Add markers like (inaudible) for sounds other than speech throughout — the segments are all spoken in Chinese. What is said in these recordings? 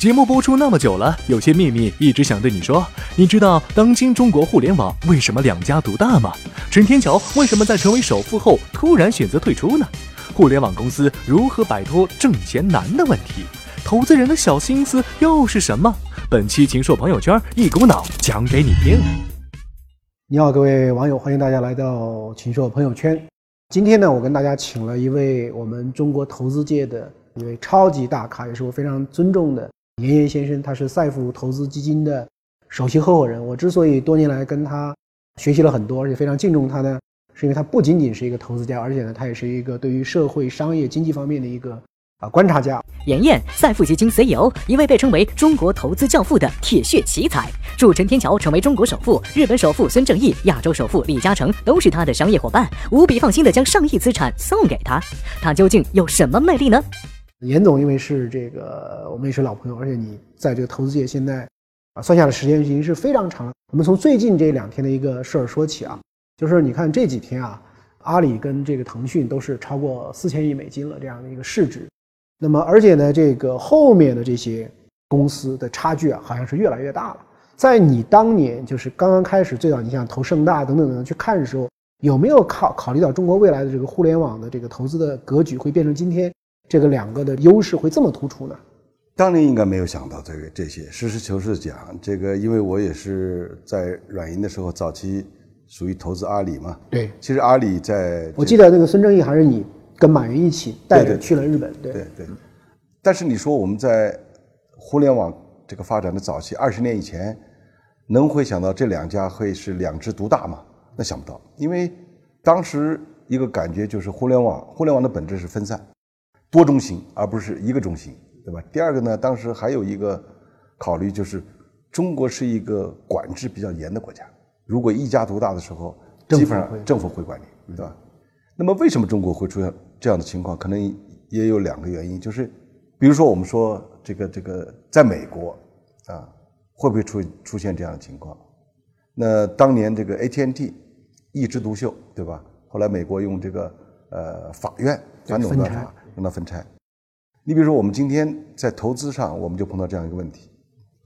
节目播出那么久了，有些秘密一直想对你说。你知道当今中国互联网为什么两家独大吗？陈天桥为什么在成为首富后突然选择退出呢？互联网公司如何摆脱挣钱难的问题？投资人的小心思又是什么？本期秦朔朋友圈一股脑讲给你听。你好，各位网友，欢迎大家来到秦朔朋友圈。今天呢，我跟大家请了一位我们中国投资界的一位超级大咖，也是我非常尊重的。严岩先生，他是赛富投资基金的首席合伙人。我之所以多年来跟他学习了很多，而且非常敬重他呢，是因为他不仅仅是一个投资家，而且呢，他也是一个对于社会、商业、经济方面的一个啊观察家。严岩，赛富基金 CEO，一位被称为中国投资教父的铁血奇才，助陈天桥成为中国首富，日本首富孙正义、亚洲首富李嘉诚都是他的商业伙伴，无比放心的将上亿资产送给他。他究竟有什么魅力呢？严总，因为是这个我们也是老朋友，而且你在这个投资界现在啊算下的时间已经是非常长了。我们从最近这两天的一个事儿说起啊，就是你看这几天啊，阿里跟这个腾讯都是超过四千亿美金了这样的一个市值，那么而且呢，这个后面的这些公司的差距啊，好像是越来越大了。在你当年就是刚刚开始最早，你像投盛大等等等去看的时候，有没有考考虑到中国未来的这个互联网的这个投资的格局会变成今天？这个两个的优势会这么突出呢？当年应该没有想到这个这些。实事求是讲，这个因为我也是在软银的时候早期属于投资阿里嘛。对，其实阿里在，我记得那个孙正义还是你跟马云一起带着去了日本。对对。但是你说我们在互联网这个发展的早期，二十年以前，能会想到这两家会是两支独大吗？那想不到，因为当时一个感觉就是互联网，互联网的本质是分散。多中心，而不是一个中心，对吧？第二个呢，当时还有一个考虑，就是中国是一个管制比较严的国家，如果一家独大的时候，基本上政府会管理，对吧？那么为什么中国会出现这样的情况？可能也有两个原因，就是比如说我们说这个这个，在美国啊，会不会出出现这样的情况？那当年这个 AT&T 一枝独秀，对吧？后来美国用这个呃法院反垄断法。让它分拆。你比如说，我们今天在投资上，我们就碰到这样一个问题。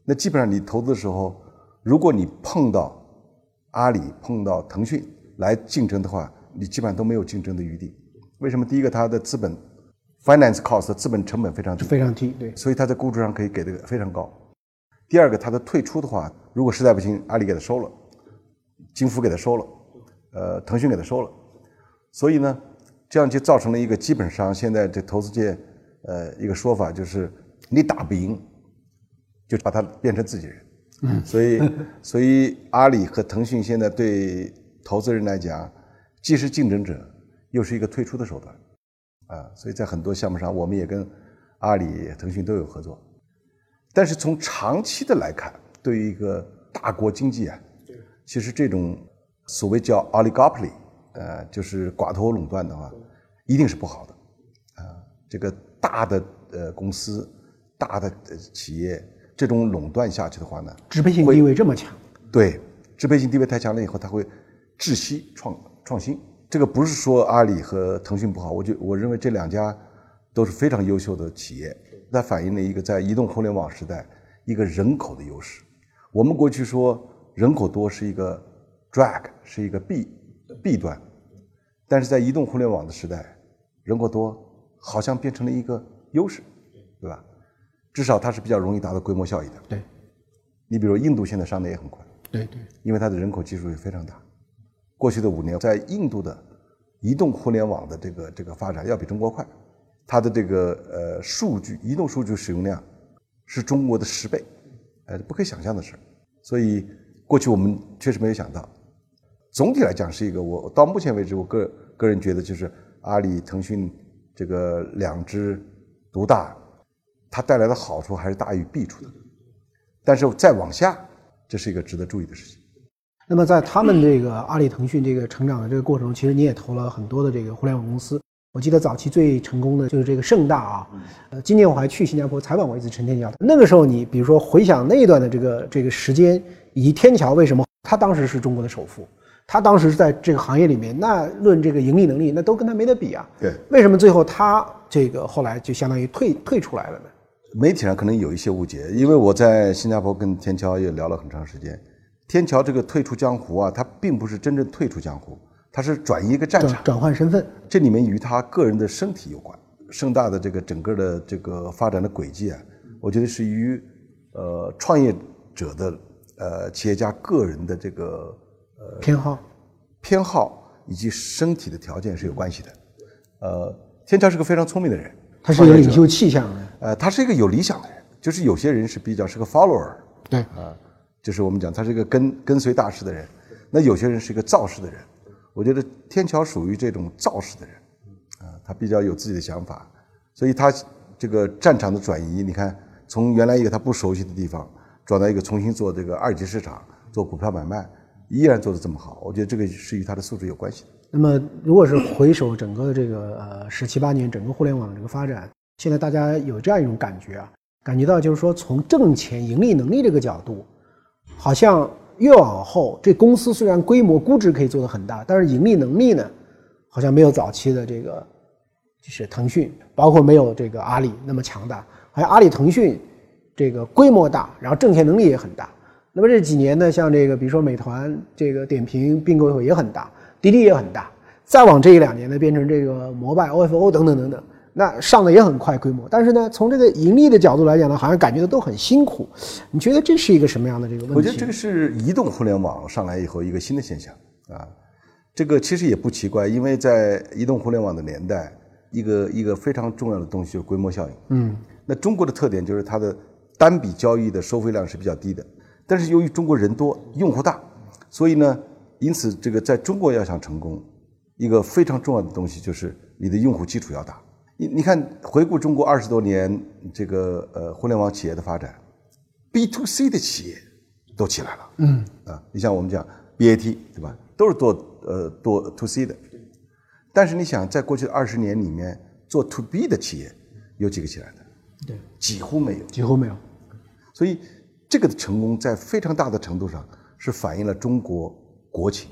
那基本上你投资的时候，如果你碰到阿里、碰到腾讯来竞争的话，你基本上都没有竞争的余地。为什么？第一个，它的资本 finance cost 资本成本非常低，非常低，对，所以它在估值上可以给的非常高。第二个，它的退出的话，如果实在不行，阿里给它收了，金服给它收了，呃，腾讯给它收了，所以呢。这样就造成了一个基本上现在这投资界，呃，一个说法就是，你打不赢，就把它变成自己人。嗯，所以所以阿里和腾讯现在对投资人来讲，既是竞争者，又是一个退出的手段。啊，所以在很多项目上，我们也跟阿里、腾讯都有合作。但是从长期的来看，对于一个大国经济啊，其实这种所谓叫 oligopoly，呃，就是寡头垄断的话。一定是不好的，啊，这个大的呃公司、大的企业这种垄断下去的话呢，支配性地位这么强，对，支配性地位太强了以后，它会窒息创创新。这个不是说阿里和腾讯不好，我就我认为这两家都是非常优秀的企业，它反映了一个在移动互联网时代一个人口的优势。我们过去说人口多是一个 drag，是一个弊弊端，但是在移动互联网的时代。人口多，好像变成了一个优势，对吧？至少它是比较容易达到规模效益的。对，你比如印度现在上的也很快。对对，因为它的人口基数也非常大。过去的五年，在印度的移动互联网的这个这个发展要比中国快，它的这个呃数据移动数据使用量是中国的十倍，呃不可以想象的事所以过去我们确实没有想到。总体来讲是一个，我到目前为止，我个个人觉得就是。阿里、腾讯这个两只独大，它带来的好处还是大于弊处的。但是再往下，这是一个值得注意的事情。那么在他们这个阿里、腾讯这个成长的这个过程中，其实你也投了很多的这个互联网公司。我记得早期最成功的就是这个盛大啊。呃，今年我还去新加坡采访过一次陈天桥。那个时候，你比如说回想那一段的这个这个时间，以及天桥为什么他当时是中国的首富？他当时是在这个行业里面，那论这个盈利能力，那都跟他没得比啊。对，为什么最后他这个后来就相当于退退出来了呢？媒体上可能有一些误解，因为我在新加坡跟天桥也聊了很长时间。天桥这个退出江湖啊，他并不是真正退出江湖，他是转移一个战场，转换身份。这里面与他个人的身体有关。盛大的这个整个的这个发展的轨迹啊，我觉得是与呃创业者的呃企业家个人的这个呃偏好、偏好以及身体的条件是有关系的。呃，天桥是个非常聪明的人，他是有领袖气象的。呃，他是一个有理想的人，就是有些人是比较是个 follower，对啊，就是我们讲他是一个跟跟随大师的人，那有些人是一个造势的人。我觉得天桥属于这种造势的人啊。他比较有自己的想法，所以他这个战场的转移，你看从原来一个他不熟悉的地方，转到一个重新做这个二级市场做股票买卖，依然做得这么好，我觉得这个是与他的素质有关系。那么，如果是回首整个的这个呃十七八年整个互联网的这个发展，现在大家有这样一种感觉啊，感觉到就是说从挣钱盈利能力这个角度，好像越往后这公司虽然规模估值可以做得很大，但是盈利能力呢，好像没有早期的这个。就是腾讯，包括没有这个阿里那么强大，好像阿里、腾讯这个规模大，然后挣钱能力也很大。那么这几年呢，像这个比如说美团这个点评并购以后也很大，滴滴也很大。再往这一两年呢，变成这个摩拜、OFO 等等等等，那上的也很快规模。但是呢，从这个盈利的角度来讲呢，好像感觉的都很辛苦。你觉得这是一个什么样的这个问题？我觉得这个是移动互联网上来以后一个新的现象啊。这个其实也不奇怪，因为在移动互联网的年代。一个一个非常重要的东西就是规模效应。嗯，那中国的特点就是它的单笔交易的收费量是比较低的，但是由于中国人多，用户大，所以呢，因此这个在中国要想成功，一个非常重要的东西就是你的用户基础要大。你你看，回顾中国二十多年这个呃互联网企业的发展，B to C 的企业都起来了。嗯，啊，你像我们讲 BAT 对吧，都是做呃做 To C 的。但是你想，在过去二十年里面，做 to B 的企业有几个起来的？对，几乎没有，几乎没有。所以这个的成功在非常大的程度上是反映了中国国情。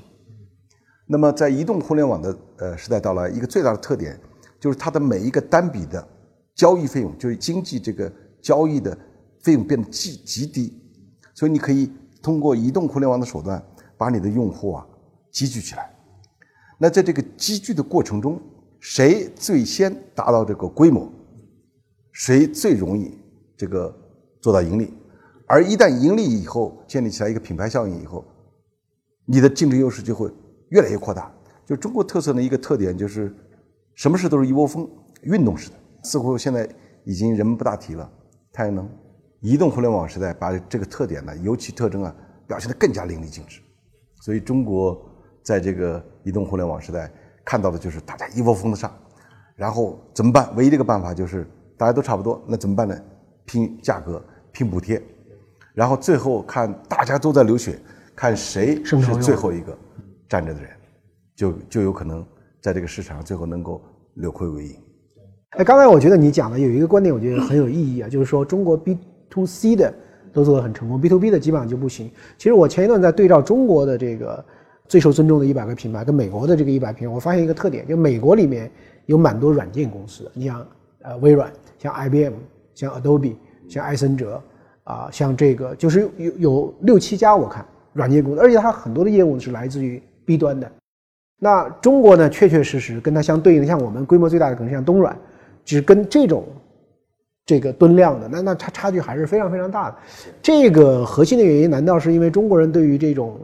那么在移动互联网的呃时代到来，一个最大的特点就是它的每一个单笔的交易费用，就是经济这个交易的费用变得极极低，所以你可以通过移动互联网的手段把你的用户啊积聚起来。那在这个积聚的过程中，谁最先达到这个规模，谁最容易这个做到盈利？而一旦盈利以后，建立起来一个品牌效应以后，你的竞争优势就会越来越扩大。就中国特色的一个特点就是，什么事都是一窝蜂、运动式的。似乎现在已经人们不大提了。太阳能、移动互联网时代把这个特点呢，尤其特征啊，表现得更加淋漓尽致。所以中国。在这个移动互联网时代，看到的就是大家一窝蜂的上，然后怎么办？唯一的一个办法就是大家都差不多，那怎么办呢？拼价格，拼补贴，然后最后看大家都在流血，看谁是最后一个站着的人，就就有可能在这个市场上最后能够扭亏为盈。哎，刚才我觉得你讲的有一个观点，我觉得很有意义啊，就是说中国 B to C 的都做得很成功，B to B 的基本上就不行。其实我前一段在对照中国的这个。最受尊重的一百个品牌跟美国的这个一百品牌，我发现一个特点，就美国里面有蛮多软件公司，你像呃微软，像 IBM，像 Adobe，像艾森哲，啊，像这个就是有有六七家我看软件公司，而且它很多的业务是来自于 B 端的。那中国呢，确确实实跟它相对应的，像我们规模最大的可能像东软，只跟这种这个吨量的，那那差差距还是非常非常大的。这个核心的原因，难道是因为中国人对于这种？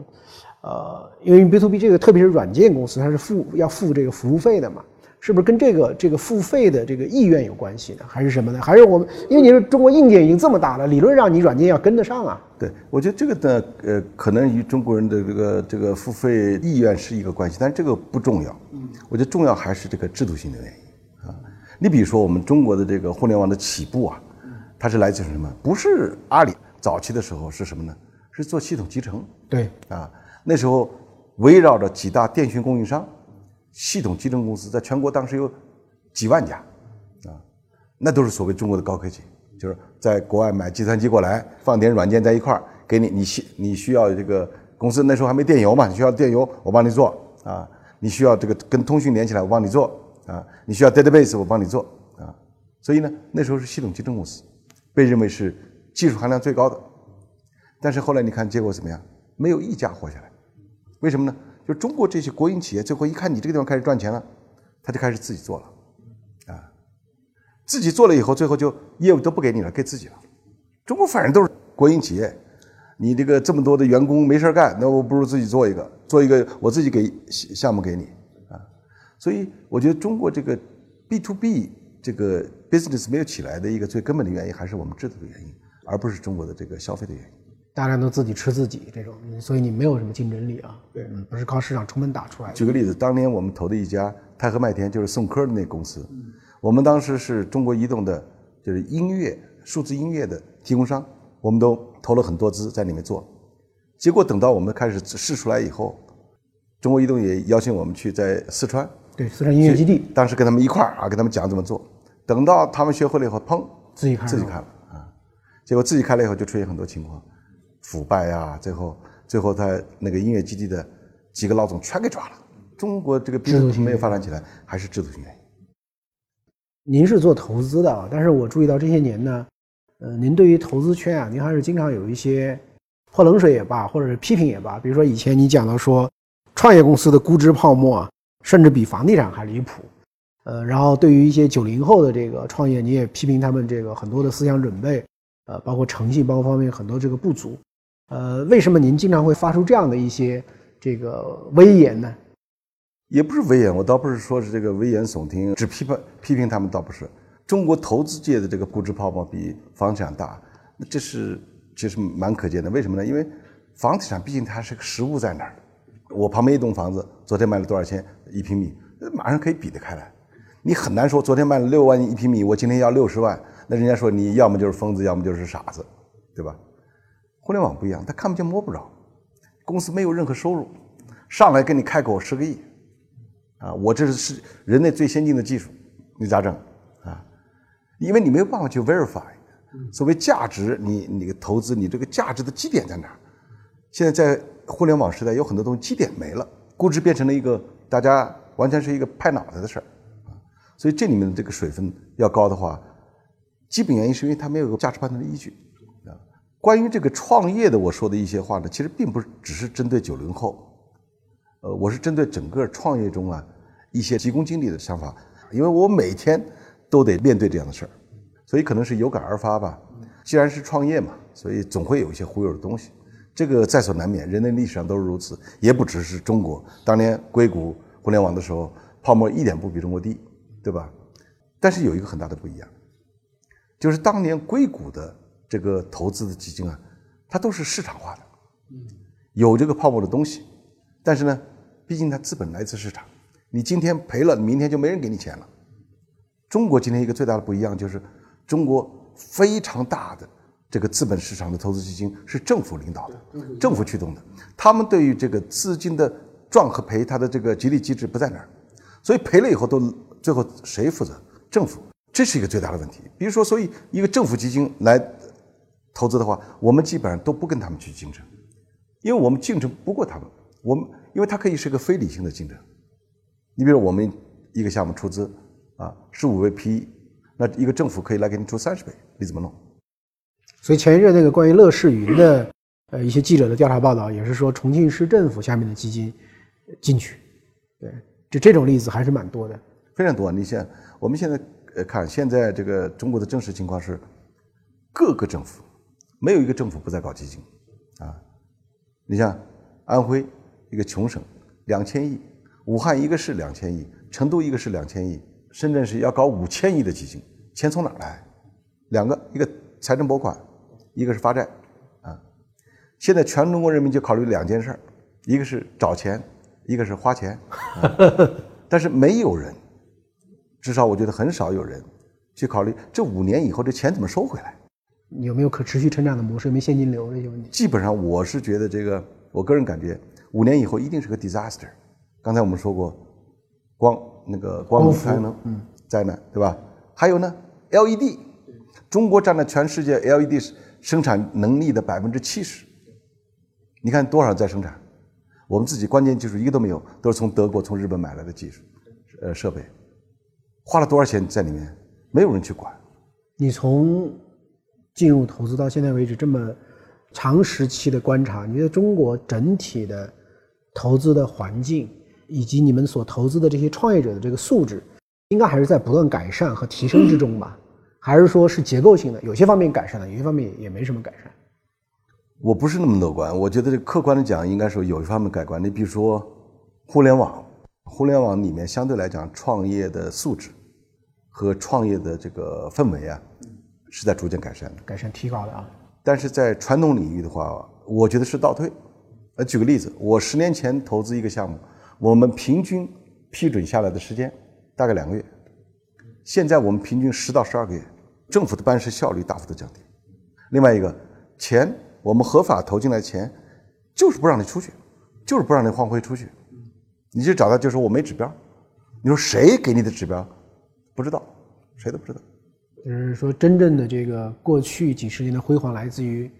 呃，因为 B to B 这个，特别是软件公司，它是付要付这个服务费的嘛，是不是跟这个这个付费的这个意愿有关系呢？还是什么呢？还是我们因为你说中国硬件已经这么大了，理论上你软件要跟得上啊？对，我觉得这个呢，呃，可能与中国人的这个这个付费意愿是一个关系，但这个不重要。嗯，我觉得重要还是这个制度性的原因啊。你比如说我们中国的这个互联网的起步啊，它是来自于什么？不是阿里早期的时候是什么呢？是做系统集成。对，啊。那时候，围绕着几大电讯供应商、系统集成公司，在全国当时有几万家，啊，那都是所谓中国的高科技，就是在国外买计算机过来，放点软件在一块儿，给你，你需你需要这个公司那时候还没电邮嘛，你需要电邮，我帮你做啊，你需要这个跟通讯连起来，我帮你做啊，你需要 database，我帮你做啊，所以呢，那时候是系统集成公司，被认为是技术含量最高的。但是后来你看结果怎么样？没有一家活下来。为什么呢？就中国这些国营企业，最后一看你这个地方开始赚钱了，他就开始自己做了，啊，自己做了以后，最后就业务都不给你了，给自己了。中国反正都是国营企业，你这个这么多的员工没事干，那我不如自己做一个，做一个我自己给项目给你啊。所以我觉得中国这个 B to B 这个 business 没有起来的一个最根本的原因，还是我们制度的原因，而不是中国的这个消费的原因。大家都自己吃自己这种，所以你没有什么竞争力啊。对，不是靠市场成本打出来的。举个例子，当年我们投的一家泰和麦田，就是宋科的那公司，我们当时是中国移动的，就是音乐数字音乐的提供商，我们都投了很多资在里面做。结果等到我们开始试出来以后，中国移动也邀请我们去在四川，对四川音乐基地，当时跟他们一块儿啊，跟他们讲怎么做。等到他们学会了以后，砰，自己开自己开了啊。结果自己开了以后，就出现很多情况。腐败啊！最后，最后他那个音乐基地的几个老总全给抓了。中国这个制度没有发展起来，还是制度性原因。您是做投资的啊，但是我注意到这些年呢，呃，您对于投资圈啊，您还是经常有一些泼冷水也罢，或者是批评也罢。比如说以前你讲到说，创业公司的估值泡沫啊，甚至比房地产还离谱。呃，然后对于一些九零后的这个创业，你也批评他们这个很多的思想准备，呃，包括诚信，包括方面很多这个不足。呃，为什么您经常会发出这样的一些这个威言呢？也不是威言，我倒不是说是这个危言耸听，只批判批评他们，倒不是。中国投资界的这个估值泡沫比房地产大，这是其实蛮可见的。为什么呢？因为房地产毕竟它是个实物在那儿。我旁边一栋房子，昨天卖了多少钱一平米，马上可以比得开来。你很难说昨天卖了六万一平米，我今天要六十万，那人家说你要么就是疯子，要么就是傻子，对吧？互联网不一样，他看不见摸不着，公司没有任何收入，上来跟你开口十个亿，啊，我这是人类最先进的技术，你咋整啊？因为你没有办法去 verify，所谓价值，你你投资你这个价值的基点在哪？现在在互联网时代，有很多东西基点没了，估值变成了一个大家完全是一个拍脑袋的事儿，啊，所以这里面的这个水分要高的话，基本原因是因为它没有个价值判断的依据。关于这个创业的，我说的一些话呢，其实并不是只是针对九零后，呃，我是针对整个创业中啊一些急功近利的想法，因为我每天都得面对这样的事儿，所以可能是有感而发吧。既然是创业嘛，所以总会有一些忽悠的东西，这个在所难免，人类历史上都是如此，也不只是中国。当年硅谷互联网的时候，泡沫一点不比中国低，对吧？但是有一个很大的不一样，就是当年硅谷的。这个投资的基金啊，它都是市场化的，有这个泡沫的东西，但是呢，毕竟它资本来自市场，你今天赔了，明天就没人给你钱了。中国今天一个最大的不一样就是，中国非常大的这个资本市场的投资基金是政府领导的，政府驱动的，他们对于这个资金的赚和赔，它的这个激励机制不在那儿，所以赔了以后都最后谁负责？政府，这是一个最大的问题。比如说，所以一个政府基金来。投资的话，我们基本上都不跟他们去竞争，因为我们竞争不过他们。我们因为它可以是个非理性的竞争。你比如我们一个项目出资啊，十五倍 PE，那一个政府可以来给你出三十倍，你怎么弄？所以前一阵那个关于乐视云的呃一些记者的调查报道，也是说重庆市政府下面的基金进去，对，就这种例子还是蛮多的，非常多。你像我们现在呃看，现在这个中国的真实情况是各个政府。没有一个政府不在搞基金，啊，你像安徽一个穷省，两千亿；武汉一个市两千亿；成都一个市两千亿；深圳市要搞五千亿的基金，钱从哪来？两个，一个财政拨款，一个是发债，啊，现在全中国人民就考虑两件事儿，一个是找钱，一个是花钱，(laughs) 但是没有人，至少我觉得很少有人去考虑这五年以后这钱怎么收回来。有没有可持续成长的模式？有没有现金流这些问题？基本上我是觉得这个，我个人感觉，五年以后一定是个 disaster。刚才我们说过，光那个光伏太阳能，嗯，灾难，对吧？还有呢，LED，中国占了全世界 LED 生产能力的百分之七十。你看多少在生产？我们自己关键技术一个都没有，都是从德国、从日本买来的技术，呃，设备，花了多少钱在里面？没有人去管。你从进入投资到现在为止这么长时期的观察，你觉得中国整体的投资的环境以及你们所投资的这些创业者的这个素质，应该还是在不断改善和提升之中吧？还是说是结构性的，有些方面改善了，有些方面也没什么改善？我不是那么乐观，我觉得客观的讲，应该说有一方面改观。你比如说互联网，互联网里面相对来讲，创业的素质和创业的这个氛围啊，是在逐渐改善的，改善提高的啊。但是在传统领域的话，我觉得是倒退。呃，举个例子，我十年前投资一个项目，我们平均批准下来的时间大概两个月，现在我们平均十到十二个月，政府的办事效率大幅度降低。另外一个，钱我们合法投进来的钱，就是不让你出去，就是不让你换汇出去，你就找他就说我没指标，你说谁给你的指标？不知道，谁都不知道。就是说，真正的这个过去几十年的辉煌来自于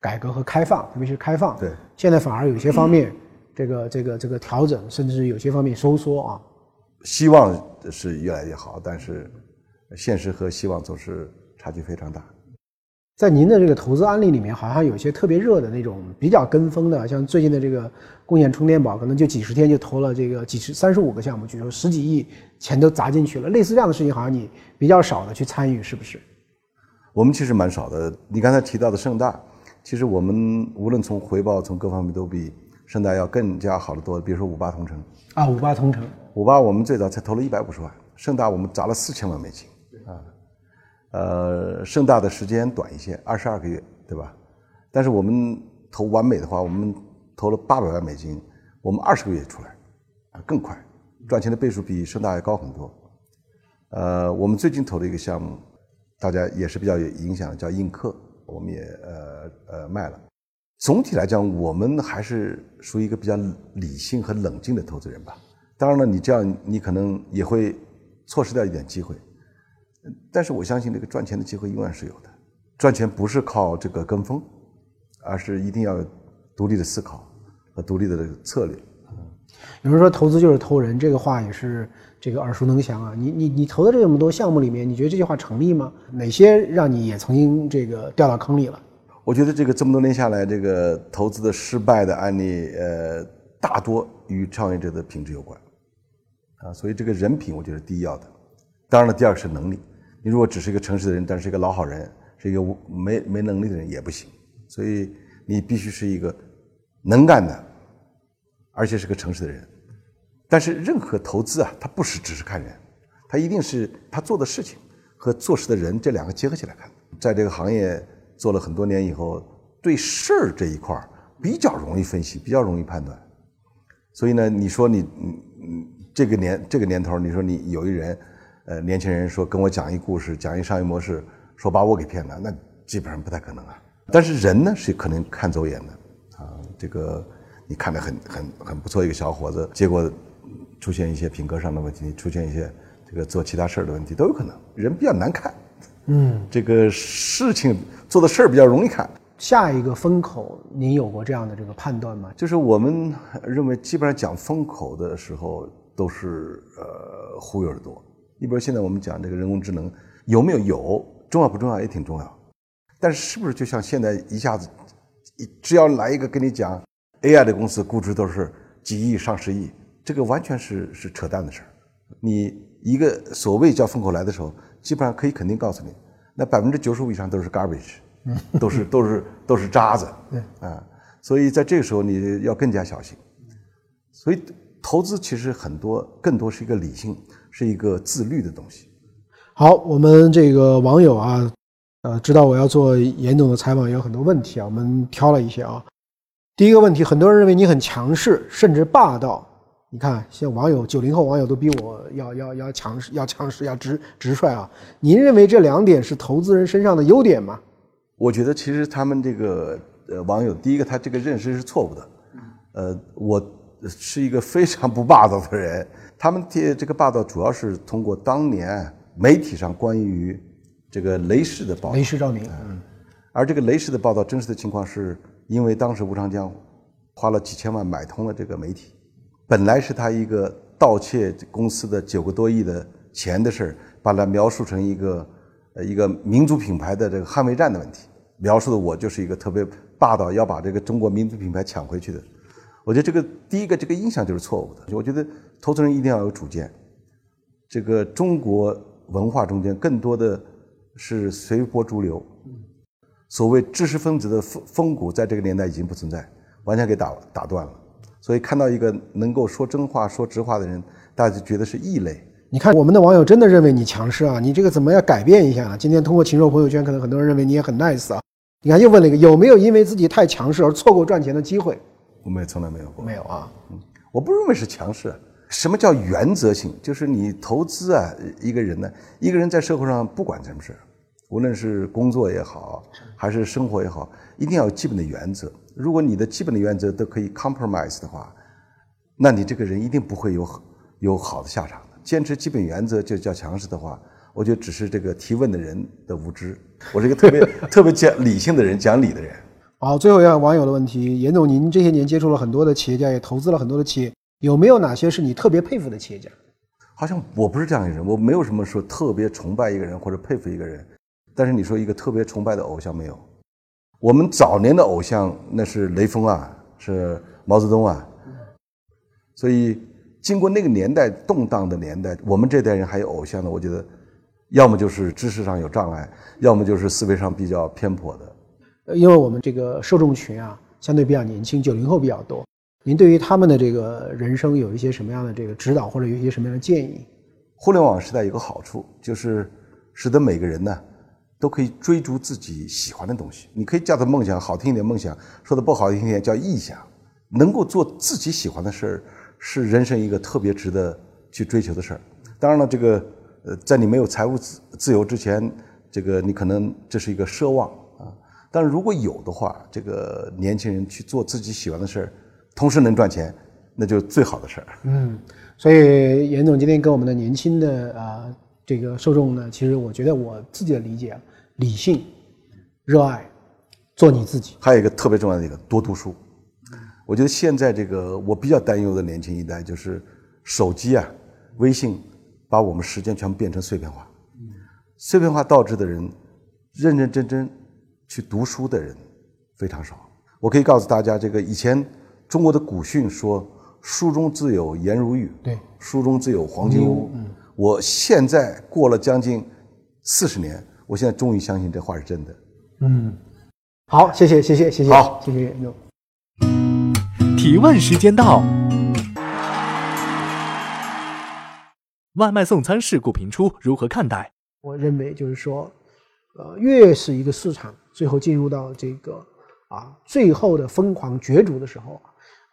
改革和开放，特别是开放。对，现在反而有些方面，这个这个这个调整，甚至有些方面收缩啊。希望是越来越好，但是现实和希望总是差距非常大。在您的这个投资案例里面，好像有些特别热的那种比较跟风的，像最近的这个共享充电宝，可能就几十天就投了这个几十三十五个项目，据说十几亿钱都砸进去了。类似这样的事情，好像你比较少的去参与，是不是？我们其实蛮少的。你刚才提到的盛大，其实我们无论从回报从各方面都比盛大要更加好得多。比如说五八同城啊，五八同城，五八我们最早才投了一百五十万，盛大我们砸了四千万美金啊。呃，盛大的时间短一些，二十二个月，对吧？但是我们投完美的话，我们投了八百万美金，我们二十个月出来，啊，更快，赚钱的倍数比盛大要高很多。呃，我们最近投的一个项目，大家也是比较有影响，叫映客，我们也呃呃卖了。总体来讲，我们还是属于一个比较理性和冷静的投资人吧。当然了，你这样你可能也会错失掉一点机会。但是我相信这个赚钱的机会永远是有的，赚钱不是靠这个跟风，而是一定要独立的思考和独立的这个策略。有人说投资就是偷人，这个话也是这个耳熟能详啊。你你你投的这么多项目里面，你觉得这句话成立吗？哪些让你也曾经这个掉到坑里了？我觉得这个这么多年下来，这个投资的失败的案例，呃，大多与创业者的品质有关，啊，所以这个人品我觉得第一要的。当然了，第二个是能力。你如果只是一个诚实的人，但是一个老好人，是一个没没能力的人也不行。所以你必须是一个能干的，而且是个诚实的人。但是任何投资啊，它不是只是看人，它一定是他做的事情和做事的人这两个结合起来看。在这个行业做了很多年以后，对事儿这一块儿比较容易分析，比较容易判断。所以呢，你说你嗯嗯这个年这个年头，你说你有一人。呃，年轻人说跟我讲一故事，讲一商业模式，说把我给骗了，那基本上不太可能啊。但是人呢是可能看走眼的啊。这个你看着很很很不错一个小伙子，结果出现一些品格上的问题，出现一些这个做其他事儿的问题都有可能。人比较难看，嗯，这个事情做的事儿比较容易看。下一个风口，您有过这样的这个判断吗？就是我们认为，基本上讲风口的时候都是呃忽悠的多。你比如现在我们讲这个人工智能有没有有重要不重要也挺重要，但是是不是就像现在一下子，只要来一个跟你讲 AI 的公司估值都是几亿上十亿，这个完全是是扯淡的事儿。你一个所谓叫风口来的时候，基本上可以肯定告诉你，那百分之九十五以上都是 garbage，都是都是都是渣子，(laughs) 对啊，所以在这个时候你要更加小心。所以投资其实很多更多是一个理性。是一个自律的东西。好，我们这个网友啊，呃，知道我要做严总的采访，有很多问题啊，我们挑了一些啊。第一个问题，很多人认为你很强势，甚至霸道。你看，像网友九零后网友都比我要要要强势，要强势，要直直率啊。您认为这两点是投资人身上的优点吗？我觉得其实他们这个呃网友，第一个他这个认识是错误的。呃，我是一个非常不霸道的人。他们这这个霸道主要是通过当年媒体上关于这个雷士的报道，雷士照明，嗯，而这个雷士的报道真实的情况是，因为当时吴长江花了几千万买通了这个媒体，本来是他一个盗窃公司的九个多亿的钱的事儿，把它描述成一个呃一个民族品牌的这个捍卫战的问题，描述的我就是一个特别霸道，要把这个中国民族品牌抢回去的。我觉得这个第一个这个印象就是错误的。我觉得投资人一定要有主见。这个中国文化中间更多的是随波逐流，所谓知识分子的风风骨，在这个年代已经不存在，完全给打打断了。所以看到一个能够说真话、说直话的人，大家就觉得是异类。你看，我们的网友真的认为你强势啊！你这个怎么要改变一下？今天通过禽兽朋友圈，可能很多人认为你也很 nice 啊。你看，又问了一个有没有因为自己太强势而错过赚钱的机会？我们也从来没有过。没有啊。嗯，我不认为是强势。什么叫原则性？就是你投资啊，一个人呢，一个人在社会上不管什么事无论是工作也好，还是生活也好，一定要有基本的原则。如果你的基本的原则都可以 compromise 的话，那你这个人一定不会有有好的下场。坚持基本原则就叫强势的话，我觉得只是这个提问的人的无知。我是一个特别 (laughs) 特别讲理性的人，讲理的人。好，最后一个网友的问题，严总，您这些年接触了很多的企业家，也投资了很多的企业，有没有哪些是你特别佩服的企业家？好像我不是这样一个人，我没有什么说特别崇拜一个人或者佩服一个人。但是你说一个特别崇拜的偶像没有？我们早年的偶像那是雷锋啊，是毛泽东啊，所以。经过那个年代动荡的年代，我们这代人还有偶像的，我觉得，要么就是知识上有障碍，要么就是思维上比较偏颇的。因为我们这个受众群啊，相对比较年轻，九零后比较多。您对于他们的这个人生有一些什么样的这个指导，或者有一些什么样的建议？互联网时代有个好处，就是使得每个人呢，都可以追逐自己喜欢的东西。你可以叫它梦想，好听一点梦想；说的不好听一点叫臆想。能够做自己喜欢的事儿。是人生一个特别值得去追求的事儿。当然了，这个呃，在你没有财务自自由之前，这个你可能这是一个奢望。但是如果有的话，这个年轻人去做自己喜欢的事儿，同时能赚钱，那就是最好的事儿。嗯，所以严总今天跟我们的年轻的啊这个受众呢，其实我觉得我自己的理解，理性、热爱、做你自己。还有一个特别重要的一个，多读书。我觉得现在这个我比较担忧的年轻一代，就是手机啊、微信，把我们时间全部变成碎片化。碎片化导致的人，认认真真去读书的人非常少。我可以告诉大家，这个以前中国的古训说“书中自有颜如玉”，对，“书中自有黄金屋”。嗯我现在过了将近四十年，我现在终于相信这话是真的。嗯，好，谢谢，谢谢，谢谢，好，谢谢严总。提问时间到。外卖送餐事故频出，如何看待？我认为就是说，呃，越是一个市场最后进入到这个啊最后的疯狂角逐的时候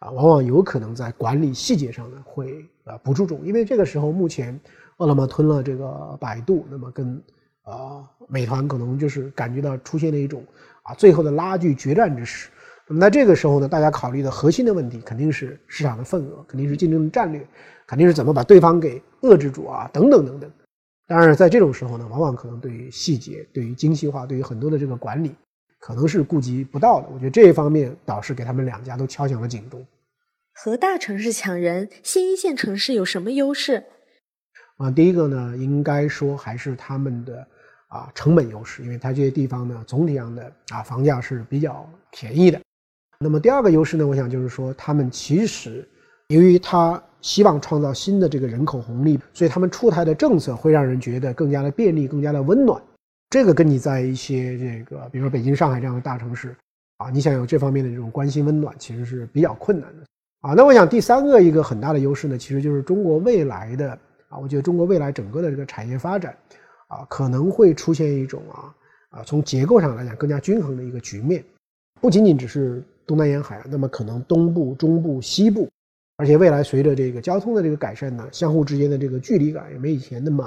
啊，往往有可能在管理细节上呢会啊不注重，因为这个时候目前饿了么吞了这个百度，那么跟啊美团可能就是感觉到出现了一种啊最后的拉锯决战之时。那么在这个时候呢，大家考虑的核心的问题肯定是市场的份额，肯定是竞争的战略，肯定是怎么把对方给遏制住啊，等等等等。当然，在这种时候呢，往往可能对于细节、对于精细化、对于很多的这个管理，可能是顾及不到的。我觉得这一方面倒是给他们两家都敲响了警钟。和大城市抢人，新一线城市有什么优势？啊，第一个呢，应该说还是他们的啊成本优势，因为它这些地方呢，总体上的啊房价是比较便宜的。那么第二个优势呢，我想就是说，他们其实由于他希望创造新的这个人口红利，所以他们出台的政策会让人觉得更加的便利，更加的温暖。这个跟你在一些这个，比如说北京、上海这样的大城市啊，你想有这方面的这种关心温暖，其实是比较困难的啊。那我想第三个一个很大的优势呢，其实就是中国未来的啊，我觉得中国未来整个的这个产业发展啊，可能会出现一种啊啊，从结构上来讲更加均衡的一个局面，不仅仅只是。东南沿海，那么可能东部、中部、西部，而且未来随着这个交通的这个改善呢，相互之间的这个距离感也没以前那么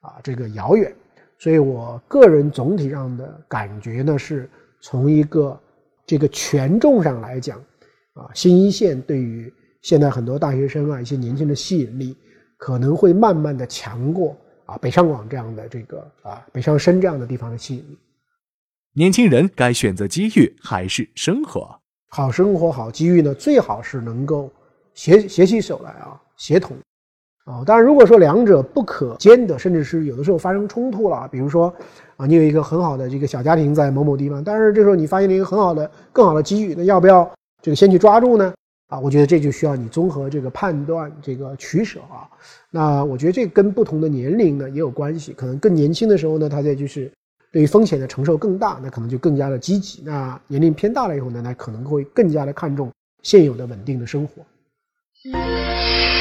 啊这个遥远。所以我个人总体上的感觉呢，是从一个这个权重上来讲，啊新一线对于现在很多大学生啊一些年轻的吸引力，可能会慢慢的强过啊北上广这样的这个啊北上深这样的地方的吸引力。年轻人该选择机遇还是生活？好生活好机遇呢，最好是能够携携起手来啊，协同。啊。当然，如果说两者不可兼得，甚至是有的时候发生冲突了，比如说啊，你有一个很好的这个小家庭在某某地方，但是这时候你发现了一个很好的、更好的机遇，那要不要这个先去抓住呢？啊，我觉得这就需要你综合这个判断、这个取舍啊。那我觉得这跟不同的年龄呢也有关系，可能更年轻的时候呢，他在就是对于风险的承受更大，那可能就更加的积极；那年龄偏大了以后呢，那可能会更加的看重现有的稳定的生活。Mm-hmm.